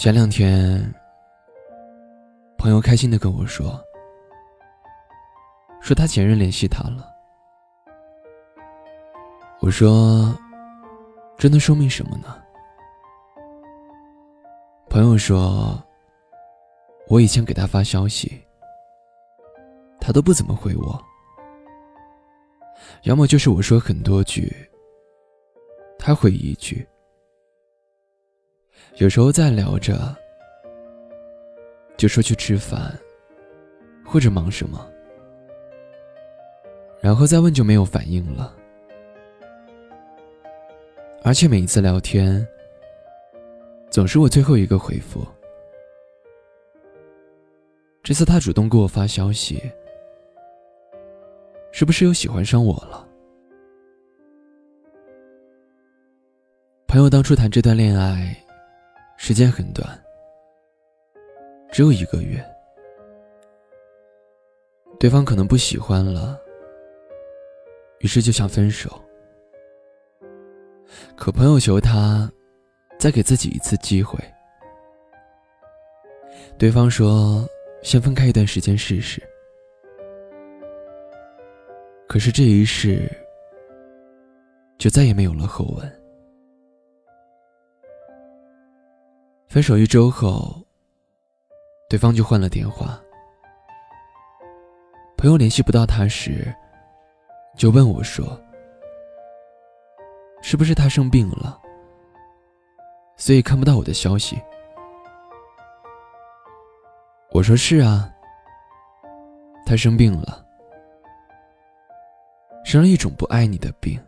前两天，朋友开心的跟我说，说他前任联系他了。我说，这能说明什么呢？朋友说，我以前给他发消息，他都不怎么回我，要么就是我说很多句，他回一句。有时候在聊着，就说去吃饭，或者忙什么，然后再问就没有反应了。而且每一次聊天，总是我最后一个回复。这次他主动给我发消息，是不是又喜欢上我了？朋友当初谈这段恋爱。时间很短，只有一个月。对方可能不喜欢了，于是就想分手。可朋友求他再给自己一次机会。对方说先分开一段时间试试。可是这一试，就再也没有了后文。分手一周后，对方就换了电话。朋友联系不到他时，就问我说：“是不是他生病了，所以看不到我的消息？”我说：“是啊，他生病了，生了一种不爱你的病。”